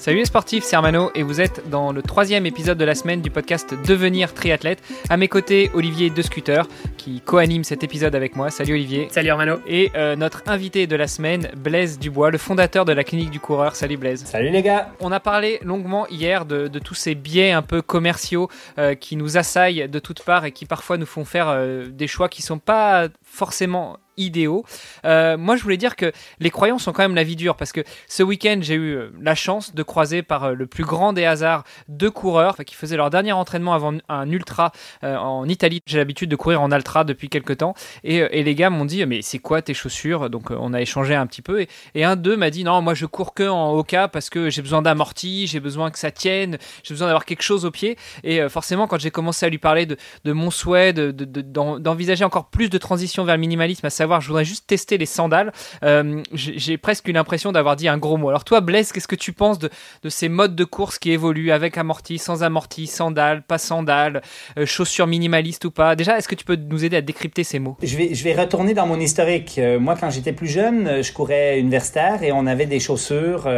Salut les sportifs, c'est Armano et vous êtes dans le troisième épisode de la semaine du podcast Devenir triathlète. À mes côtés, Olivier De Scooter qui co-anime cet épisode avec moi. Salut Olivier. Salut Armano. Et euh, notre invité de la semaine, Blaise Dubois, le fondateur de la clinique du coureur. Salut Blaise. Salut les gars. On a parlé longuement hier de, tous ces biais un peu commerciaux euh, qui nous assaillent de toutes parts et qui parfois nous font faire euh, des choix qui sont pas forcément idéaux. Euh, moi, je voulais dire que les croyants sont quand même la vie dure parce que ce week-end, j'ai eu euh, la chance de croiser par euh, le plus grand des hasards deux coureurs qui faisaient leur dernier entraînement avant un ultra en Italie. J'ai l'habitude de courir en ultra depuis quelques temps et, les gars m'ont dit mais c'est quoi tes chaussures? Donc on a échangé un petit peu et, un d'eux m'a dit non moi je cours que en Oka parce que j'ai besoin d'amorti, j'ai besoin que ça tienne, j'ai besoin d'avoir quelque chose au pied et forcément quand j'ai commencé à lui parler de, mon souhait d'envisager encore plus de transition vers le minimalisme, à savoir je voudrais juste tester les sandales. Euh, j'ai presque eu l'impression d'avoir dit un gros mot. Alors toi, Blaise, qu'est-ce que tu penses de, ces modes de course qui évoluent avec amorti, sans amorti, sandales, pas sandales, euh, chaussures minimalistes ou pas? Déjà, est-ce que tu peux nous aider à décrypter ces mots? Je vais, je vais retourner dans mon historique. Euh, moi, quand j'étais plus jeune, je courais universitaire et on avait des chaussures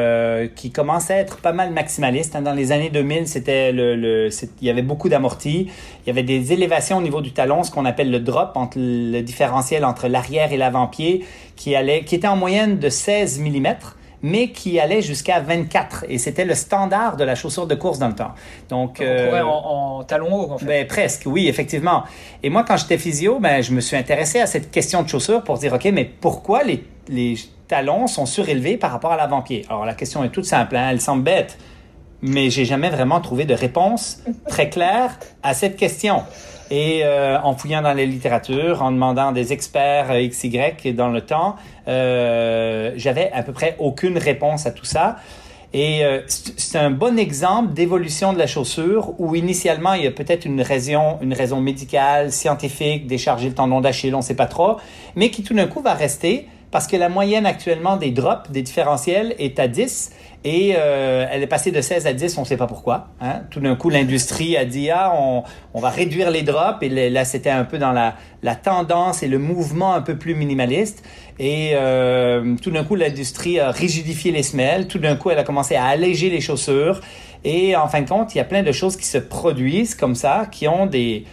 qui commençaient à être pas mal maximalistes. Hein. Dans les années 2000, c'était le, le il y avait beaucoup d'amorti. Il y avait des élévations au niveau du talon, ce qu'on appelle le drop, entre le différentiel entre l'arrière et l'avant-pied qui, allait, qui était en moyenne de 16 mm mais qui allait jusqu'à 24. Et c'était le standard de la chaussure de course dans le temps. Donc, on euh, en, talon haut, en fait. Ben, presque, oui, effectivement. Et moi, quand j'étais physio, ben, je me suis intéressé à cette question de chaussure pour dire, OK, mais pourquoi les, les talons sont surélevés par rapport à l'avant-pied? Alors, la question est toute simple, hein? elle semble bête, mais j'ai jamais vraiment trouvé de réponse très claire à cette question. Et euh, en fouillant dans les littératures, en demandant des experts euh, XY dans le temps, euh, j'avais à peu près aucune réponse à tout ça. Et c'est un bon exemple d'évolution de la chaussure où initialement il y a peut-être une raison, une raison médicale, scientifique, décharger le tendon d'Achille, on ne sait pas trop, mais qui tout d'un coup va rester parce que la moyenne actuellement des drops, des différentiels, est à 10 et euh, elle est passée de 16 à 10, on ne sait pas pourquoi. Hein. Tout d'un coup, l'industrie a dit, ah, on, on, va réduire les drops. Et là, c'était un peu dans la, la, tendance et le mouvement un peu plus minimaliste. Et euh, tout d'un coup, l'industrie a rigidifié les semelles. Tout d'un coup, elle a commencé à alléger les chaussures. Et en fin de compte, il y a plein de choses qui se produisent comme ça, qui ont des,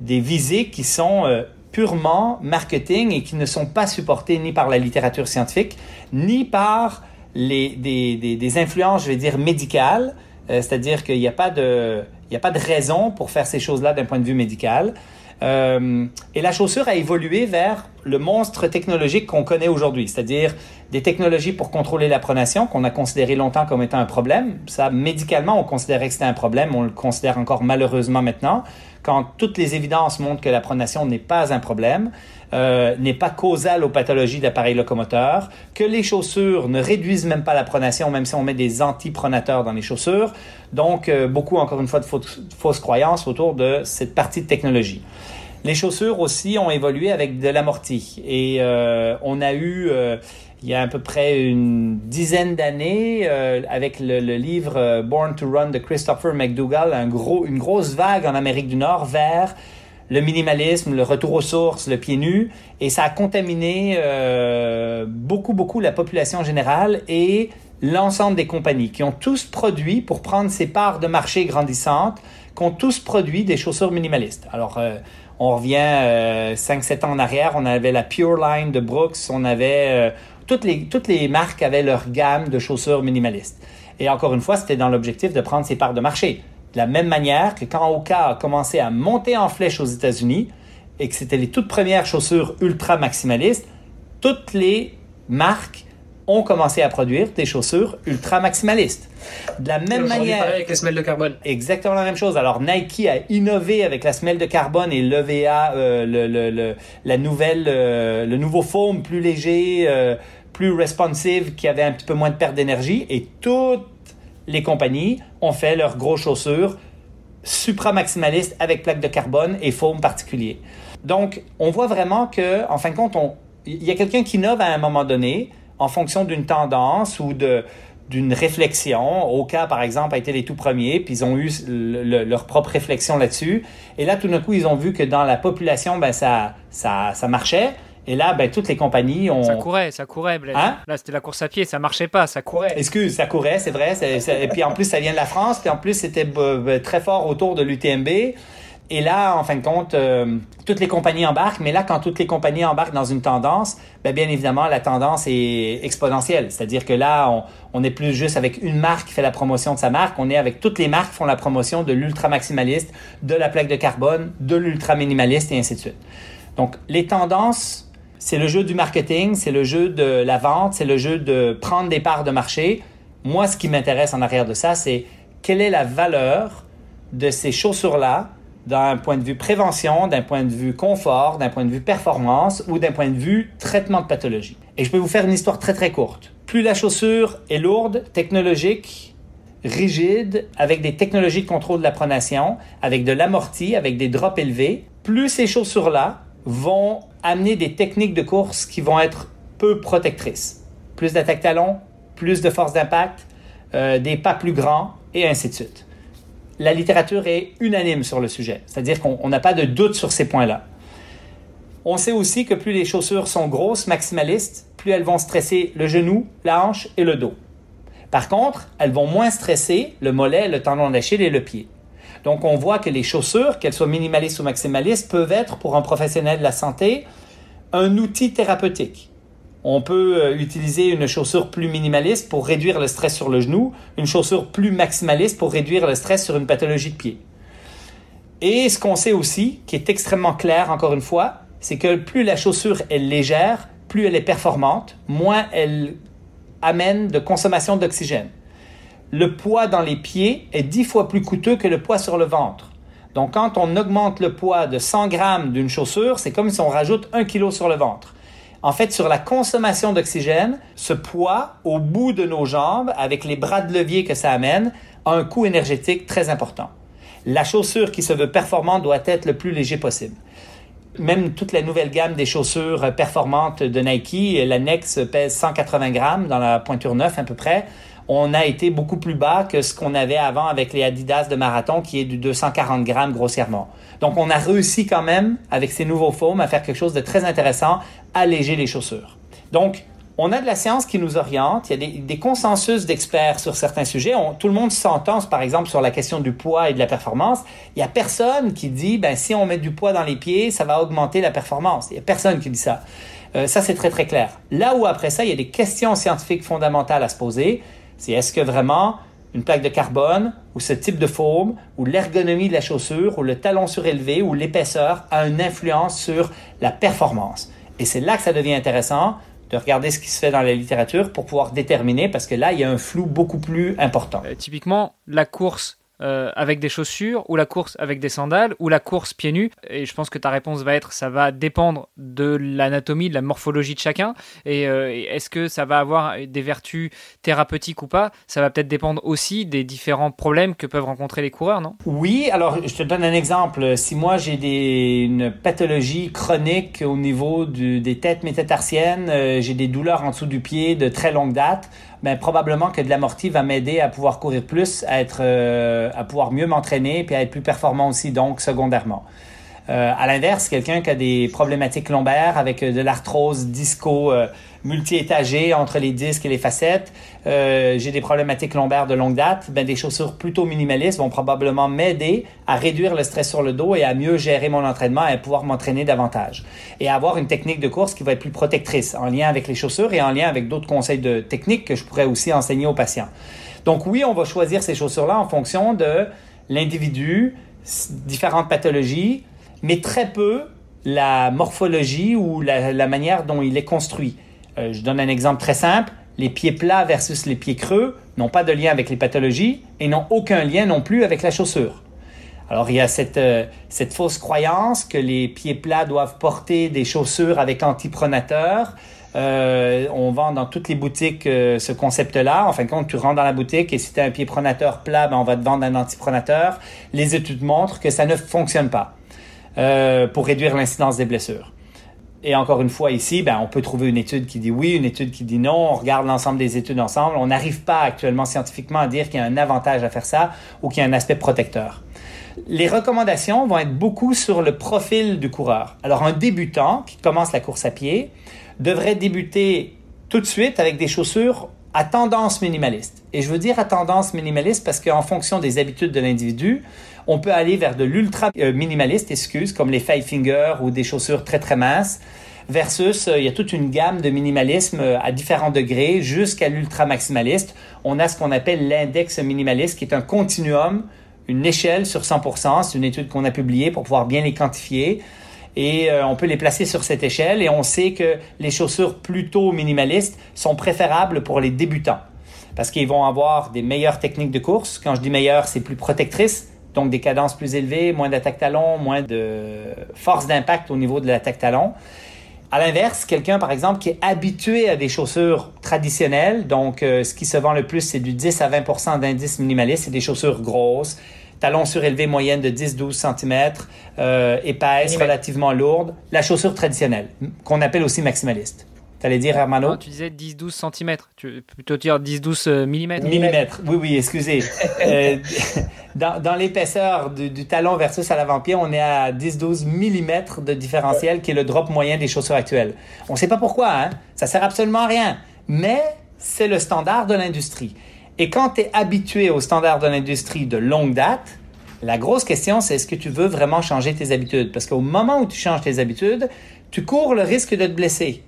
des visées qui sont euh, purement marketing et qui ne sont pas supportées ni par la littérature scientifique, ni par les, des, des, influences, je vais dire, médicales, euh, c'est-à-dire qu'il n'y a, pas de, il a pas de raison pour faire ces choses-là d'un point de vue médical. Euh, et la chaussure a évolué vers le monstre technologique qu'on connaît aujourd'hui, c'est-à-dire des technologies pour contrôler la pronation qu'on a considéré longtemps comme étant un problème. Ça, médicalement, on considérait que c'était un problème, on le considère encore malheureusement maintenant, quand toutes les évidences montrent que la pronation n'est pas un problème. Euh, n'est pas causal aux pathologies d'appareils locomoteurs, que les chaussures ne réduisent même pas la pronation, même si on met des antipronateurs dans les chaussures. Donc, euh, beaucoup, encore une fois, de fausses, croyances autour de cette partie de technologie. Les chaussures aussi ont évolué avec de l'amorti. Et euh, on a eu, il y a à peu près une dizaine d'années, avec le, livre Born to Run de Christopher McDougall, une grosse vague en Amérique du Nord vers le minimalisme, le retour aux sources, le pied nu, et ça a contaminé euh, beaucoup, beaucoup la population générale et l'ensemble des compagnies qui ont tous produit, pour prendre ces parts de marché grandissantes, qui ont tous produit des chaussures minimalistes. Alors, euh, on revient euh, 5-7 ans en arrière, on avait la Pure Line de Brooks, on avait... Toutes, les, toutes les marques avaient leur gamme de chaussures minimalistes. Et encore une fois, c'était dans l'objectif de prendre ces parts de marché. De la même manière que quand Oka a commencé à monter en flèche aux États-Unis et que c'était les toutes premières chaussures ultra maximalistes, toutes les marques ont commencé à produire des chaussures ultra maximalistes. De la même manière. avec la semelle de carbone. Exactement la même chose. Alors Nike a innové avec la semelle de carbone et l'EVA, euh, le, la nouvelle, euh, le nouveau foam plus léger, euh, plus responsive, qui avait un petit peu moins de perte d'énergie. Et toutes les compagnies ont fait leurs gros chaussures supra-maximalistes avec plaque de carbone et foam particulier. Donc, on voit vraiment que, en fin de compte, il y a quelqu'un qui innove à un moment donné en fonction d'une tendance ou de d'une réflexion. Oka, par exemple, a été les tout premiers, puis ils ont eu leur propre réflexion là-dessus. Et là, tout d'un coup, ils ont vu que dans la population, ben, ça, ça, ça marchait. Et là, ben, toutes les compagnies ont. Ça courait, ça courait, Hein? Là, c'était la course à pied, ça marchait pas, ça courait. Excuse, ça courait, c'est vrai. et puis en plus, ça vient de la France, puis en plus, c'était très fort autour de l'UTMB. Et là, en fin de compte, euh, toutes les compagnies embarquent, mais là, quand toutes les compagnies embarquent dans une tendance, ben, bien évidemment, la tendance est exponentielle. C'est-à-dire que là, on n'est plus juste avec une marque qui fait la promotion de sa marque, on est avec toutes les marques qui font la promotion de l'ultra maximaliste, de la plaque de carbone, de l'ultra minimaliste et ainsi de suite. Donc, les tendances c'est le jeu du marketing, c'est le jeu de la vente, c'est le jeu de prendre des parts de marché. Moi, ce qui m'intéresse en arrière de ça, c'est quelle est la valeur de ces chaussures-là d'un point de vue prévention, d'un point de vue confort, d'un point de vue performance ou d'un point de vue traitement de pathologie. Et je peux vous faire une histoire très très courte. Plus la chaussure est lourde, technologique, rigide, avec des technologies de contrôle de la pronation, avec de l'amorti, avec des drops élevés, plus ces chaussures-là vont amener des techniques de course qui vont être peu protectrices. Plus d'attaque talon, plus de force d'impact, euh, des pas plus grands et ainsi de suite. La littérature est unanime sur le sujet, c'est-à-dire qu'on n'a pas de doute sur ces points-là. On sait aussi que plus les chaussures sont grosses, maximalistes, plus elles vont stresser le genou, la hanche et le dos. Par contre, elles vont moins stresser le mollet, le tendon d'Achille et le pied. Donc, on voit que les chaussures, qu'elles soient minimalistes ou maximalistes, peuvent être pour un professionnel de la santé un outil thérapeutique. On peut euh, utiliser une chaussure plus minimaliste pour réduire le stress sur le genou, une chaussure plus maximaliste pour réduire le stress sur une pathologie de pied. Et ce qu'on sait aussi, qui est extrêmement clair encore une fois, c'est que plus la chaussure est légère, plus elle est performante, moins elle amène de consommation d'oxygène le poids dans les pieds est dix fois plus coûteux que le poids sur le ventre. Donc, quand on augmente le poids de 100 grammes d'une chaussure, c'est comme si on rajoute un kilo sur le ventre. En fait, sur la consommation d'oxygène, ce poids au bout de nos jambes, avec les bras de levier que ça amène, a un coût énergétique très important. La chaussure qui se veut performante doit être le plus léger possible. Même toute la nouvelle gamme des chaussures performantes de Nike, la Nex pèse 180 grammes dans la pointure 9 à peu près on a été beaucoup plus bas que ce qu'on avait avant avec les Adidas de marathon, qui est du 240 grammes grossièrement. Donc, on a réussi quand même, avec ces nouveaux foams, à faire quelque chose de très intéressant, alléger les chaussures. Donc, on a de la science qui nous oriente, il y a des, consensus d'experts sur certains sujets. tout le monde s'entend, par exemple, sur la question du poids et de la performance. Il n'y a personne qui dit, ben, si on met du poids dans les pieds, ça va augmenter la performance. Il n'y a personne qui dit ça. Euh, ça, c'est très, très clair. Là où, après ça, il y a des questions scientifiques fondamentales à se poser. C'est est-ce que vraiment une plaque de carbone ou ce type de forme ou l'ergonomie de la chaussure ou le talon surélevé ou l'épaisseur a une influence sur la performance? Et c'est là que ça devient intéressant de regarder ce qui se fait dans la littérature pour pouvoir déterminer parce que là, il y a un flou beaucoup plus important. Euh, typiquement, la course euh, avec des chaussures, ou la course avec des sandales, ou la course pieds nus. Et je pense que ta réponse va être, ça va dépendre de l'anatomie, de la morphologie de chacun. Et euh, est-ce que ça va avoir des vertus thérapeutiques ou pas? Ça va peut-être dépendre aussi des différents problèmes que peuvent rencontrer les coureurs, non? Oui, alors je te donne un exemple. Si moi j'ai une pathologie chronique au niveau des têtes métatarsiennes, euh, j'ai des douleurs en dessous du pied de très longue date, ben, probablement que de l'amorti va m'aider à pouvoir courir plus, à, être, euh, à pouvoir mieux m'entraîner, puis à être plus performant aussi, donc secondairement. Euh, à l'inverse, quelqu'un qui a des problématiques lombaires avec euh, de l'arthrose disco euh, multi-étagée entre les disques et les facettes, euh, j'ai des problématiques lombaires de longue date, ben, des chaussures plutôt minimalistes vont probablement m'aider à réduire le stress sur le dos et à mieux gérer mon entraînement et à pouvoir m'entraîner davantage. Et avoir une technique de course qui va être plus protectrice en lien avec les chaussures et en lien avec d'autres conseils de technique que je pourrais aussi enseigner aux patients. Donc oui, on va choisir ces chaussures-là en fonction de l'individu, différentes pathologies, mais très peu la morphologie ou la, manière dont il est construit. Euh, je donne un exemple très simple. Les pieds plats versus les pieds creux n'ont pas de lien avec les pathologies et n'ont aucun lien non plus avec la chaussure. Alors il y a cette, euh, fausse croyance que les pieds plats doivent porter des chaussures avec antipronateur. Euh, on vend dans toutes les boutiques ce concept-là. En fin de compte, tu rentres dans la boutique et si tu as un pied pronateur plat, ben, on va te vendre un antipronateur. Les études montrent que ça ne fonctionne pas. Euh, pour réduire l'incidence des blessures. Et encore une fois, ici, ben, on peut trouver une étude qui dit oui, une étude qui dit non. On regarde l'ensemble des études ensemble. On n'arrive pas actuellement scientifiquement à dire qu'il y a un avantage à faire ça ou qu'il y a un aspect protecteur. Les recommandations vont être beaucoup sur le profil du coureur. Alors, un débutant qui commence la course à pied devrait débuter tout de suite avec des chaussures à tendance minimaliste. Et je veux dire à tendance minimaliste parce qu'en fonction des habitudes de l'individu, on peut aller vers de l'ultra euh, minimaliste, excuse, comme les five finger ou des chaussures très très minces, versus euh, il y a toute une gamme de minimalisme euh, à différents degrés jusqu'à l'ultra maximaliste. On a ce qu'on appelle l'index minimaliste qui est un continuum, une échelle sur 100%. C'est une étude qu'on a publiée pour pouvoir bien les quantifier et euh, on peut les placer sur cette échelle et on sait que les chaussures plutôt minimalistes sont préférables pour les débutants parce qu'ils vont avoir des meilleures techniques de course. Quand je dis meilleures, c'est plus protectrice, donc des cadences plus élevées, moins d'attaque talon, moins de force d'impact au niveau de l'attaque talon. À l'inverse, quelqu'un par exemple qui est habitué à des chaussures traditionnelles, donc euh, ce qui se vend le plus, c'est du 10 à 20 d'indice minimaliste, c'est des chaussures grosses, talons surélevés moyenne de 10-12 cm, euh, épaisse, relativement lourde, la chaussure traditionnelle, qu'on appelle aussi maximaliste. Tu allais dire, Hermano Tu disais 10-12 cm. Tu veux plutôt dire 10-12 mm Millimètres, oui, oui, excusez. euh, dans, dans l'épaisseur du, du, talon versus à l'avant-pied, on est à 10-12 mm de différentiel, qui est le drop moyen des chaussures actuelles. On ne sait pas pourquoi, hein? ça sert absolument à rien. Mais c'est le standard de l'industrie. Et quand tu es habitué aux standards de l'industrie de longue date, la grosse question, c'est est-ce que tu veux vraiment changer tes habitudes? Parce qu'au moment où tu changes tes habitudes, tu cours le risque de te blesser.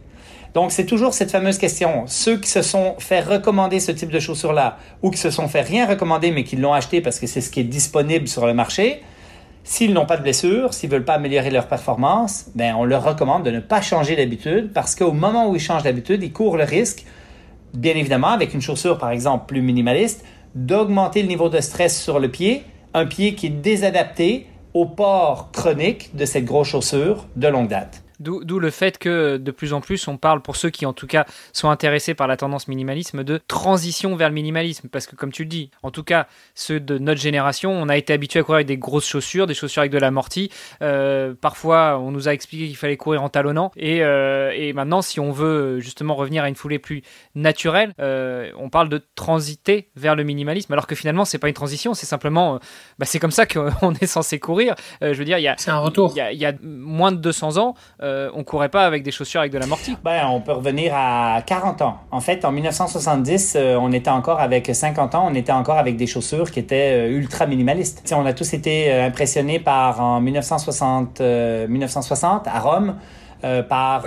Donc, c'est toujours cette fameuse question. Ceux qui se sont fait recommander ce type de chaussures-là ou qui se sont fait rien recommander mais qui l'ont acheté parce que c'est ce qui est disponible sur le marché, s'ils n'ont pas de blessure, s'ils veulent pas améliorer leur performance, ben, on leur recommande de ne pas changer d'habitude parce qu'au moment où ils changent d'habitude, ils courent le risque bien évidemment, avec une chaussure, par exemple, plus minimaliste, d'augmenter le niveau de stress sur le pied, un pied qui est désadapté au port chronique de cette grosse chaussure de longue date. D'où le fait que de plus en plus on parle, pour ceux qui en tout cas sont intéressés par la tendance minimalisme, de transition vers le minimalisme. Parce que comme tu le dis, en tout cas ceux de notre génération, on a été habitué à courir avec des grosses chaussures, des chaussures avec de l'amorti. Euh, parfois on nous a expliqué qu'il fallait courir en talonnant. Et, euh, et, maintenant si on veut justement revenir à une foulée plus naturelle, euh, on parle de transiter vers le minimalisme. Alors que finalement c'est pas une transition, c'est simplement... Bah, c'est comme ça qu'on est censé courir. je veux dire, il y a... C'est un retour. Il y, a, il y a moins de 200 ans euh, on courait pas avec des chaussures avec de l'amorti. Ben, on peut revenir à 40 ans. En fait, en 1970, euh, on était encore avec 50 ans, on était encore avec des chaussures qui étaient euh, ultra minimalistes. on a tous été impressionnés par en 1960, 1960 à Rome par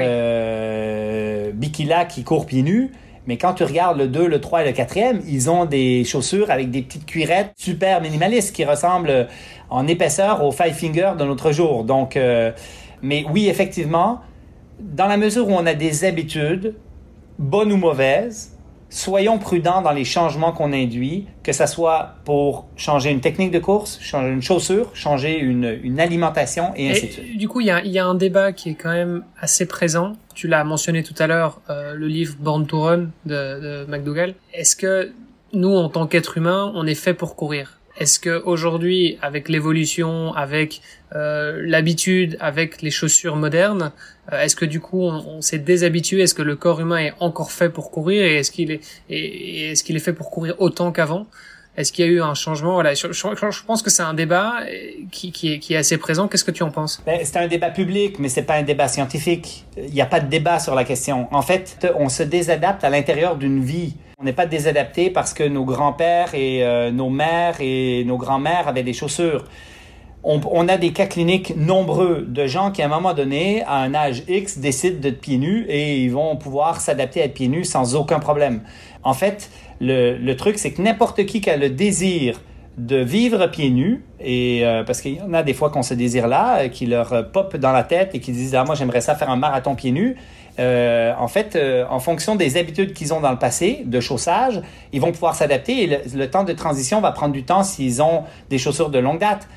Bikila qui court pieds nus. Mais quand tu regardes le 2, le 3 et le 4e, ils ont des chaussures avec des petites cuirettes super minimalistes qui ressemblent en épaisseur aux Five Finger de notre jour. Donc, mais oui, effectivement, dans la mesure où on a des habitudes, bonnes ou mauvaises, soyons prudents dans les changements qu'on induit, que ce soit pour changer une technique de course, changer une chaussure, changer une, une alimentation et ainsi de suite. Du coup, il y a, y a, un débat qui est quand même assez présent. Tu l'as mentionné tout à l'heure, euh, le livre Born to Run de, de McDougall. Est-ce que nous, en tant qu'êtres humains, on est fait pour courir? Est-ce que aujourd'hui, avec l'évolution, avec euh, l'habitude, avec les chaussures modernes, euh, est-ce que du coup on, s'est déshabitué? Est-ce que le corps humain est encore fait pour courir? Et est-ce qu'il est, est-ce qu'il est fait pour courir autant qu'avant? Est-ce qu'il y a eu un changement? Voilà, je, je, pense que c'est un débat qui, qui, est, qui, est, assez présent. Qu'est-ce que tu en penses? Ben, C'est un débat public, mais c'est pas un débat scientifique. Il n'y a pas de débat sur la question. En fait, on se désadapte à l'intérieur d'une vie. On n'est pas désadapté parce que nos grands-pères et euh, nos mères et nos grands-mères avaient des chaussures. On, a des cas cliniques nombreux de gens qui, à un moment donné, à un âge X, décident d'être pieds nus et ils vont pouvoir s'adapter à être pieds nus sans aucun problème. En fait, le, truc, c'est que n'importe qui qui a le désir de vivre pieds nus, et euh, parce qu'il y en a des fois qu'on se désire là, euh, qui leur pop dans la tête et qui disent ah moi j'aimerais ça faire un marathon pieds nus, euh, en fait, euh, en fonction des habitudes qu'ils ont dans le passé de chaussage, ils vont pouvoir s'adapter et le, temps de transition va prendre du temps s'ils ont des chaussures de longue date.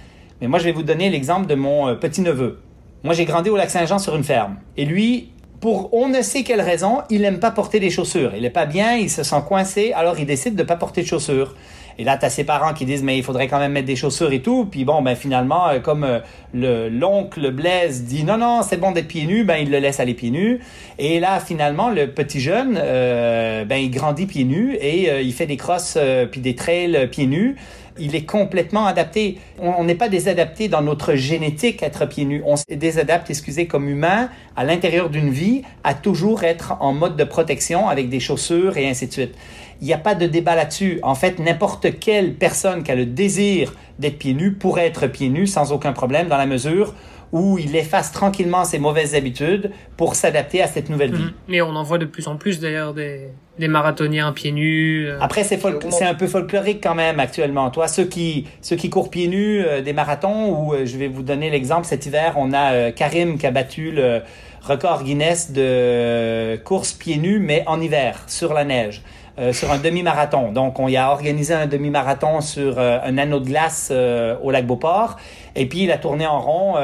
Mais moi, je vais vous donner l'exemple de mon euh, petit-neveu. Moi, j'ai grandi au Lac-Saint-Jean sur une ferme. Et lui, pour on ne sait quelle raison, il n'aime pas porter des chaussures. Il n'est pas bien, il se sent coincé, alors il décide de ne pas porter de chaussures. Et là, tu as ses parents qui disent, mais il faudrait quand même mettre des chaussures et tout. Puis bon, ben finalement, euh, comme euh, le l'oncle Blaise dit, non, non, c'est bon d'être pieds nus, ben il le laisse aller pieds nus. Et là, finalement, le petit jeune, euh, ben il grandit pieds nus et il fait des crosses puis des trails pieds nus il est complètement adapté. On n'est pas désadapté dans notre génétique à être pieds nus. On se désadapte, excusez, comme humain, à l'intérieur d'une vie, à toujours être en mode de protection avec des chaussures et ainsi de suite. Il n'y a pas de débat là-dessus. En fait, n'importe quelle personne qui a le désir d'être pieds nus pourrait être pieds nus sans aucun problème dans la mesure où il efface tranquillement ses mauvaises habitudes pour s'adapter à cette nouvelle vie. Mhm. Mais on en voit de plus en plus d'ailleurs des, des marathoniens pieds nus. Euh. Après, c'est, c'est un peu folklorique quand même actuellement. Toi, ceux qui, ceux qui courent pieds nus euh, des marathons, ou euh, je vais vous donner l'exemple, cet hiver, on a Karim qui a battu le record Guinness de course pieds nus, mais en hiver, sur la neige. Euh, sur un demi-marathon. Donc, on y a organisé un demi-marathon sur euh, un anneau de glace euh, au lac Beauport. Et puis, il a tourné en rond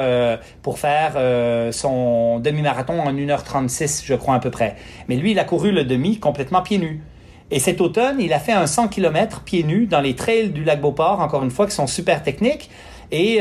pour faire son demi-marathon en 1h36, je crois, à peu près. Mais lui, il a couru le demi complètement pieds nus. Et cet automne, il a fait un 100 km pieds nus dans les trails du lac Beauport, encore une fois, qui sont super techniques. Et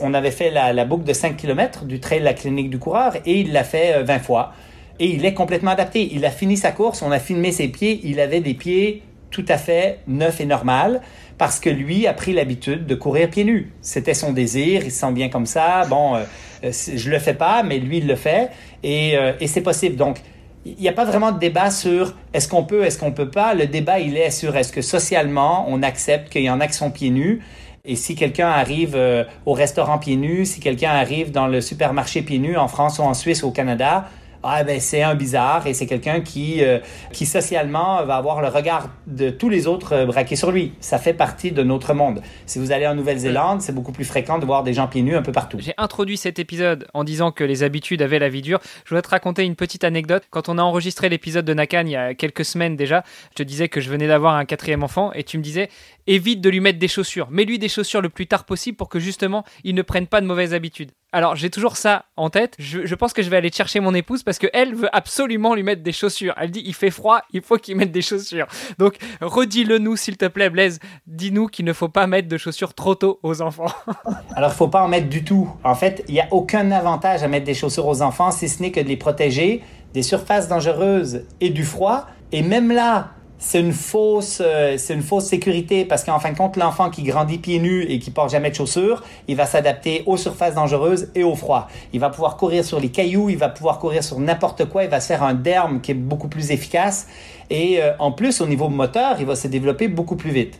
on avait fait la, boucle de 5 km du trail la clinique du coureur et il l'a fait 20 fois et il est complètement adapté. Il a fini sa course, on a filmé ses pieds, il avait des pieds tout à fait neufs et normaux parce que lui a pris l'habitude de courir pieds nus. C'était son désir, il se sent bien comme ça. Bon, euh, euh, je le fais pas, mais lui il le fait et, euh, c'est possible. Donc il n'y a pas vraiment de débat sur est-ce qu'on peut, est-ce qu'on peut pas. Le débat il est sur est-ce que socialement on accepte qu'il y en a qui sont pieds nus. Et si quelqu'un arrive au restaurant pieds nus, si quelqu'un arrive dans le supermarché pieds nus en France ou en Suisse ou au Canada, ah ben c'est un bizarre et c'est quelqu'un qui euh, qui socialement va avoir le regard de tous les autres euh, braqués sur lui. Ça fait partie de notre monde. Si vous allez en Nouvelle-Zélande, c'est beaucoup plus fréquent de voir des gens pieds nus un peu partout. J'ai introduit cet épisode en disant que les habitudes avaient la vie dure. Je voudrais te raconter une petite anecdote. Quand on a enregistré l'épisode de Nakan il y a quelques semaines déjà, je te disais que je venais d'avoir un quatrième enfant et tu me disais évite de lui mettre des chaussures. Mets-lui des chaussures le plus tard possible pour que justement il ne prenne pas de mauvaises habitudes. Alors j'ai toujours ça en tête. Je, pense que je vais aller chercher mon épouse parce qu'elle veut absolument lui mettre des chaussures. Elle dit il fait froid, il faut qu'il mette des chaussures. Donc redis-le nous s'il te plaît Blaise. Dis-nous qu'il ne faut pas mettre de chaussures trop tôt aux enfants. Alors il faut pas en mettre du tout. En fait, il n'y a aucun avantage à mettre des chaussures aux enfants si ce n'est que de les protéger des surfaces dangereuses et du froid. Et même là, c'est une fausse euh, c'est une fausse sécurité parce qu'en fin de compte l'enfant qui grandit pieds nus et qui porte jamais de chaussures il va s'adapter aux surfaces dangereuses et au froid. Il va pouvoir courir sur les cailloux il va pouvoir courir sur n'importe quoi il va se faire un derme qui est beaucoup plus efficace. Et euh, en plus au niveau moteur il va se développer beaucoup plus vite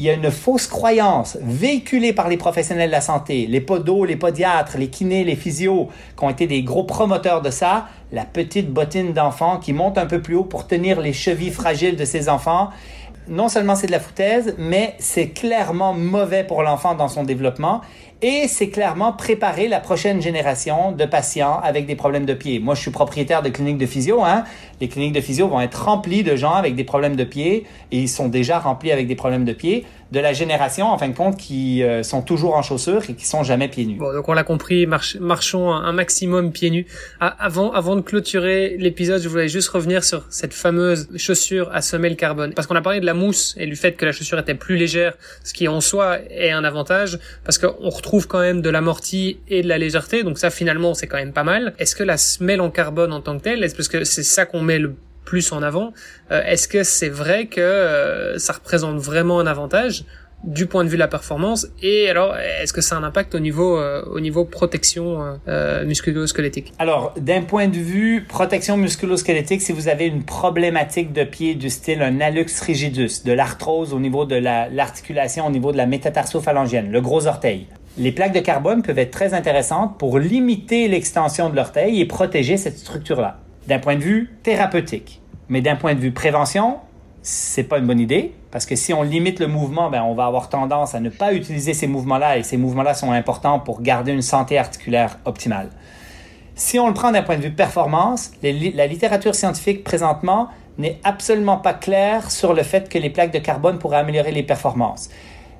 il y a une fausse croyance véhiculée par les professionnels de la santé, les podos, les podiatres, les kinés, les physios, qui ont été des gros promoteurs de ça, la petite bottine d'enfant qui monte un peu plus haut pour tenir les chevilles fragiles de ses enfants. Non seulement c'est de la foutaise, mais c'est clairement mauvais pour l'enfant dans son développement et c'est clairement préparer la prochaine génération de patients avec des problèmes de pied. Moi, je suis propriétaire de cliniques de physio. Hein. Les cliniques de physio vont être remplies de gens avec des problèmes de pied et ils sont déjà remplis avec des problèmes de pied de la génération, en fin de compte, qui euh, sont toujours en chaussures et qui sont jamais pieds nus. Bon, donc on l'a compris, marchons un maximum pieds nus. Ah, avant, avant de clôturer l'épisode, je voulais juste revenir sur cette fameuse chaussure à semelle carbone. Parce qu'on a parlé de la mousse et du fait que la chaussure était plus légère, ce qui en soi est un avantage, parce qu'on retrouve quand même de l'amorti et de la légèreté, donc ça finalement c'est quand même pas mal. Est-ce que la semelle en carbone en tant que telle, est-ce parce que c'est ça qu'on met le plus en avant. Euh, est-ce que c'est vrai que euh, ça représente vraiment un avantage du point de vue de la performance? Et alors est-ce que ça a un impact au niveau euh, au niveau protection musculo-squelettique? Alors d'un point de vue protection musculo-squelettique si vous avez une problématique de pied du style un hallux rigidus, de l'arthrose au niveau de l'articulation au niveau de la métatarso-phalangienne, le gros orteil. Les plaques de carbone peuvent être très intéressantes pour limiter l'extension de l'orteil et protéger cette structure-là d'un point de vue thérapeutique. Mais d'un point de vue prévention, c'est pas une bonne idée parce que si on limite le mouvement, ben on va avoir tendance à ne pas utiliser ces mouvements-là et ces mouvements-là sont importants pour garder une santé articulaire optimale. Si on le prend d'un point de vue performance, la littérature scientifique présentement n'est absolument pas claire sur le fait que les plaques de carbone pourraient améliorer les performances.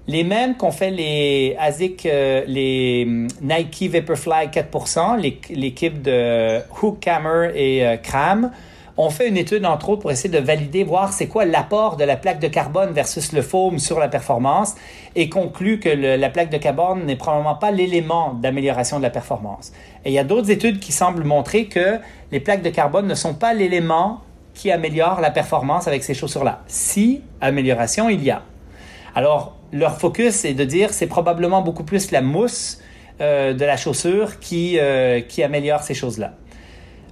Les mêmes qu'ont fait les ASIC, euh, les hum, Nike Vaporfly 4%, l'équipe de Hook, Hammer et euh, Cram, On fait une étude, entre autres, pour essayer de valider, voir c'est quoi l'apport de la plaque de carbone versus le foam sur la performance et conclut que la plaque de carbone n'est probablement pas l'élément d'amélioration de la performance. Et il y a d'autres études qui semblent montrer que les plaques de carbone ne sont pas l'élément qui améliore la performance avec ces chaussures-là. Si amélioration il y a. Alors, leur focus est de dire c'est probablement beaucoup plus la mousse euh, de la chaussure qui, euh, qui améliore ces choses-là.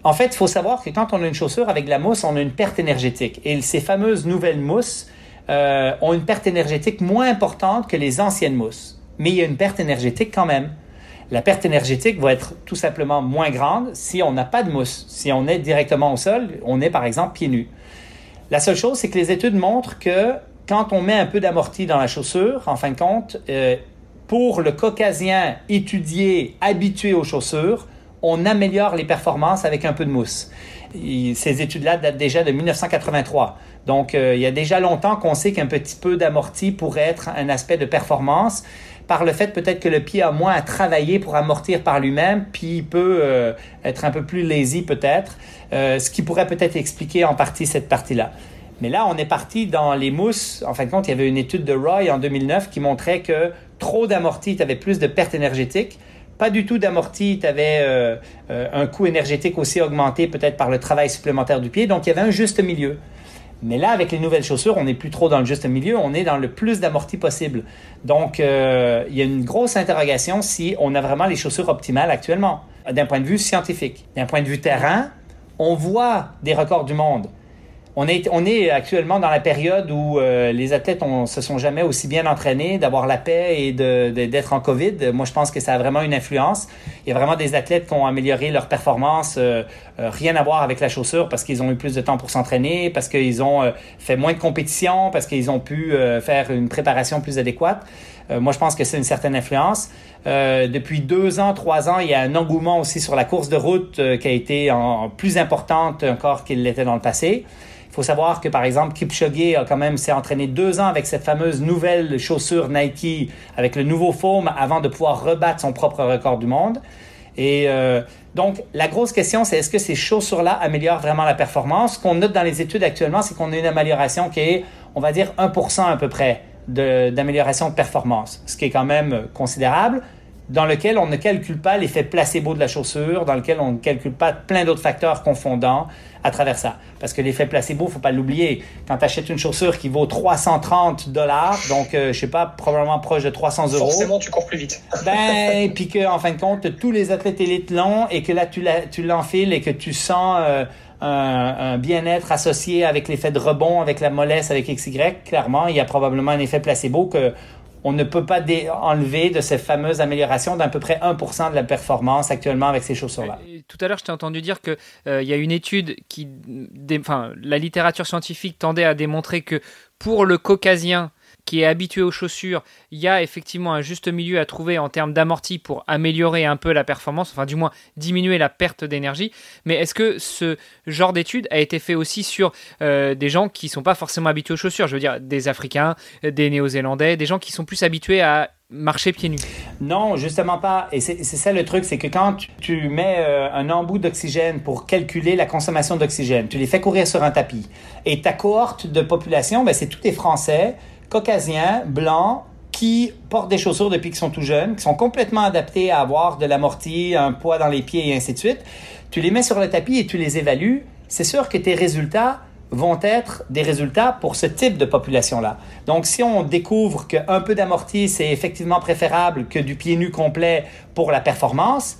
En fait, il faut savoir que quand on a une chaussure avec de la mousse, on a une perte énergétique. Et ces fameuses nouvelles mousses euh, ont une perte énergétique moins importante que les anciennes mousses. Mais il y a une perte énergétique quand même. La perte énergétique va être tout simplement moins grande si on n'a pas de mousse. Si on est directement au sol, on est par exemple pieds nus. La seule chose, c'est que les études montrent que quand on met un peu d'amorti dans la chaussure, en fin de compte, euh, pour le caucasien étudié, habitué aux chaussures, on améliore les performances avec un peu de mousse. ces études-là datent déjà de 1983. Donc, euh, il y a déjà longtemps qu'on sait qu'un petit peu d'amorti pourrait être un aspect de performance par le fait peut-être que le pied a moins à travailler pour amortir par lui-même, puis il peut euh, être un peu plus lazy peut-être, euh, ce qui pourrait peut-être expliquer en partie cette partie-là. Mais là, on est parti dans les mousses. En fin de compte, il y avait une étude de Roy en 2009 qui montrait que trop d'amorti, tu avais plus de pertes énergétiques pas du tout d'amorti, tu avais euh, euh, un coût énergétique aussi augmenté peut-être par le travail supplémentaire du pied, donc il y avait un juste milieu. Mais là, avec les nouvelles chaussures, on n'est plus trop dans le juste milieu, on est dans le plus d'amorti possible. Donc, euh, il y a une grosse interrogation si on a vraiment les chaussures optimales actuellement, d'un point de vue scientifique. D'un point de vue terrain, on voit des records du monde on est, on est actuellement dans la période où euh, les athlètes ne se sont jamais aussi bien entraînés, d'avoir la paix et d'être en COVID. Moi, je pense que ça a vraiment une influence. Il y a vraiment des athlètes qui ont amélioré leur performance, euh, euh, rien à voir avec la chaussure, parce qu'ils ont eu plus de temps pour s'entraîner, parce qu'ils ont fait moins de compétition, parce qu'ils ont pu faire une préparation plus adéquate. moi, je pense que c'est une certaine influence. depuis deux ans, trois ans, il y a un engouement aussi sur la course de route qui a été en, plus importante encore qu'il l'était dans le passé. Il faut savoir que, par exemple, Kipchoge a quand même s'est entraîné deux ans avec cette fameuse nouvelle chaussure Nike, avec le nouveau foam, avant de pouvoir rebattre son propre record du monde. Et euh, donc, la grosse question, c'est est-ce que ces chaussures-là améliorent vraiment la performance? Ce qu'on note dans les études actuellement, c'est qu'on a une amélioration qui est, on va dire, 1% à peu près d'amélioration de, de performance, ce qui est quand même considérable dans lequel on ne calcule pas l'effet placebo de la chaussure, dans lequel on ne calcule pas plein d'autres facteurs confondants à travers ça. Parce que l'effet placebo, faut pas l'oublier. Quand tu achètes une chaussure qui vaut 330 dollars, donc je euh, je sais pas, probablement proche de 300 euros. Forcément, tu cours plus vite. ben, puis que en fin de compte, tous les athlètes élites l'ont et que là tu l'enfiles et que tu sens euh, un, un bien-être associé avec l'effet de rebond, avec la mollesse, avec XY, clairement, il y a probablement un effet placebo que on ne peut pas enlever de ces fameuses améliorations d'à peu près 1% de la performance actuellement avec ces chaussures-là. Tout à l'heure, je t'ai entendu dire qu'il euh, y a une étude qui, la littérature scientifique tendait à démontrer que pour le caucasien, qui est habitué aux chaussures, il y a effectivement un juste milieu à trouver en termes d'amorti pour améliorer un peu la performance, enfin du moins diminuer la perte d'énergie. Mais est-ce que ce genre d'étude a été fait aussi sur euh, des gens qui ne sont pas forcément habitués aux chaussures? Je veux dire des Africains, des Néo-Zélandais, des gens qui sont plus habitués à marcher pieds nus Non, justement pas. Et c'est ça le truc, c'est que quand tu, mets euh, un embout d'oxygène pour calculer la consommation d'oxygène, tu les fais courir sur un tapis. Et ta cohorte de population, ben, c'est tous les Français caucasiens, blancs, qui portent des chaussures depuis qu'ils sont tout jeunes, qui sont complètement adaptés à avoir de l'amorti, un poids dans les pieds et ainsi de suite. Tu les mets sur le tapis et tu les évalues. C'est sûr que tes résultats vont être des résultats pour ce type de population-là. Donc, si on découvre qu'un peu d'amorti, c'est effectivement préférable que du pied nu complet pour la performance,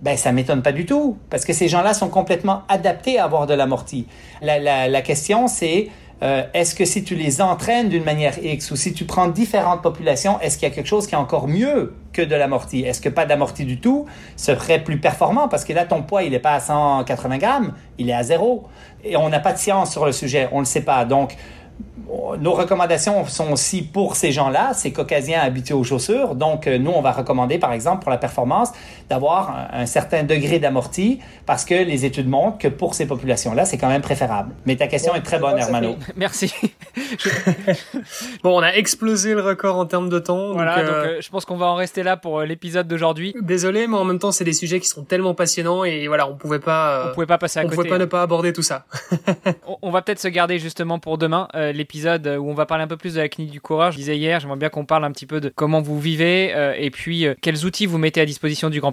ben ça m'étonne pas du tout, parce que ces gens-là sont complètement adaptés à avoir de l'amorti. La, la, la question, c'est euh, est-ce que si tu les entraînes d'une manière X ou si tu prends différentes populations, est-ce qu'il y a quelque chose qui est encore mieux que de l'amorti? Est-ce que pas d'amorti du tout serait plus performant? Parce que là, ton poids, il n'est pas à 180 grammes, il est à zéro. Et on n'a pas de science sur le sujet, on ne le sait pas. Donc, nos recommandations sont aussi pour ces gens-là, ces caucasiens habitués aux chaussures. Donc, euh, nous, on va recommander, par exemple, pour la performance, d'avoir un, certain degré d'amorti parce que les études montrent que pour ces populations-là, c'est quand même préférable. Mais ta question est très bonne, Hermano. Merci. bon, on a explosé le record en termes de temps. Voilà, donc, euh, je pense qu'on va en rester là pour l'épisode d'aujourd'hui. Désolé, mais en même temps, c'est des sujets qui sont tellement passionnants et voilà, on pouvait pas. on pouvait pas passer à côté. On pouvait pas ne pas aborder tout ça. on, va peut-être se garder justement pour demain l'épisode où on va parler un peu plus de la clinique du courage. Je disais hier, j'aimerais bien qu'on parle un petit peu de comment vous vivez euh, et puis euh, quels outils vous mettez à disposition du grand